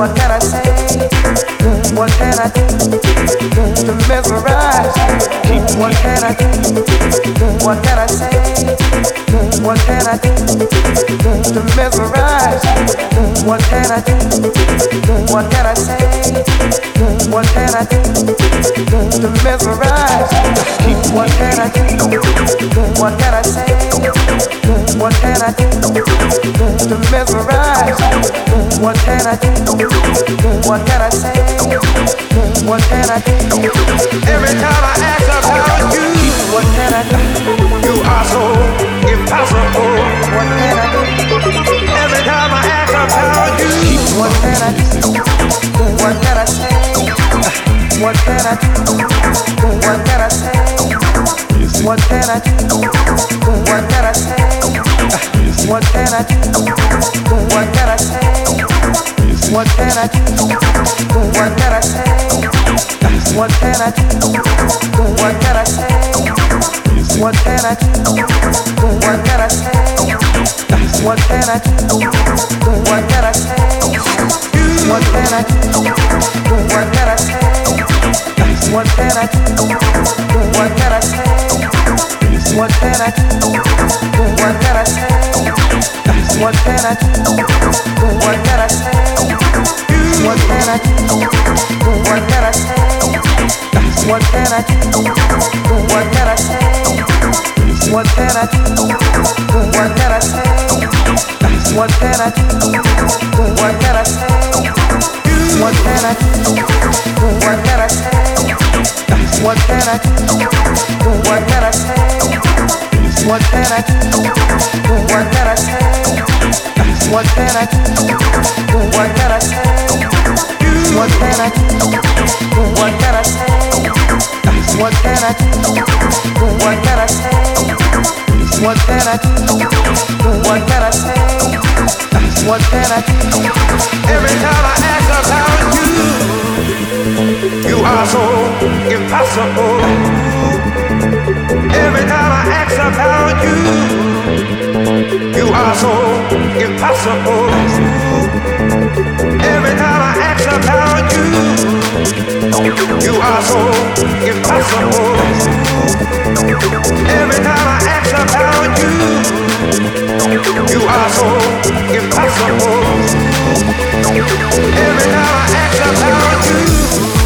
What can I say? What can I do to mesmerize? What can I do? What can I say? What can I do to mesmerize? What can I do? What can I say? What can I do to mesmerize? What can I do? What can I say? What can I do to mesmerize? What can I do? What can I say? What can I do? Every time I ask about you, What can I do? you are so impossible. What can I do? Every time I ask about you, What can I do? What can I say? What can I do? What can I say? What can I do? What can I say? What can I do? What can I say? What can I do? What can I say? What can I do? What can I say? What can I do? What can I say? What can I do? What can I say? What can I do? What can I say? What can I do? What can I say? What can I do? What can I say? What can I do? What can I say? What can I do? What can I say? What can I do? What can I say? What can I do? What can I say? What can I do? What can I say? What can I do? What can I say? What can I do? What can I say? What can I do? What can I say? What can I do? What can I say? What can I do? What can I say? What can I do? every time I ask about you, you are so impossible. Every time I ask about you, you are so impossible. Every time I ask about you, you are so impossible. Every time I ask about you, you are so impossible. Every time I ask about you.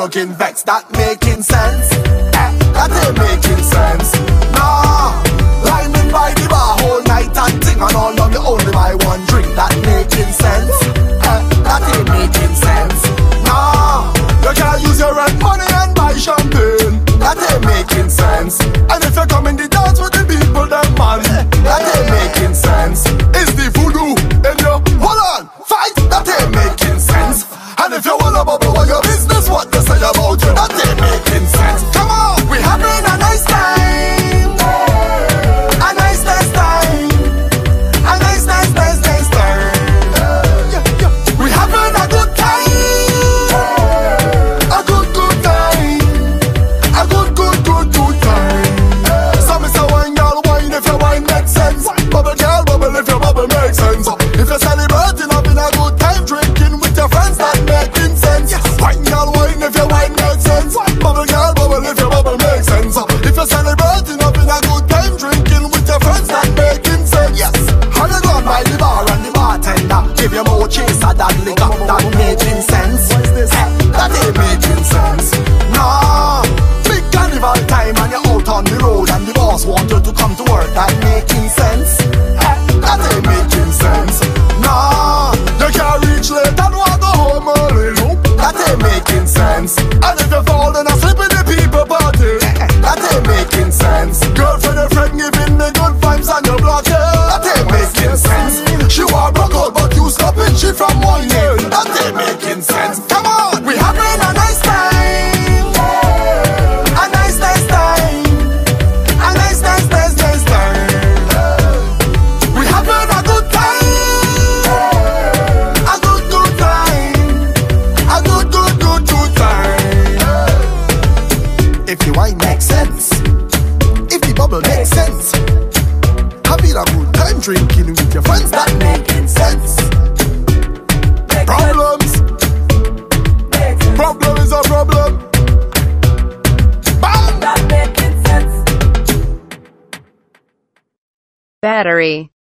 By yourself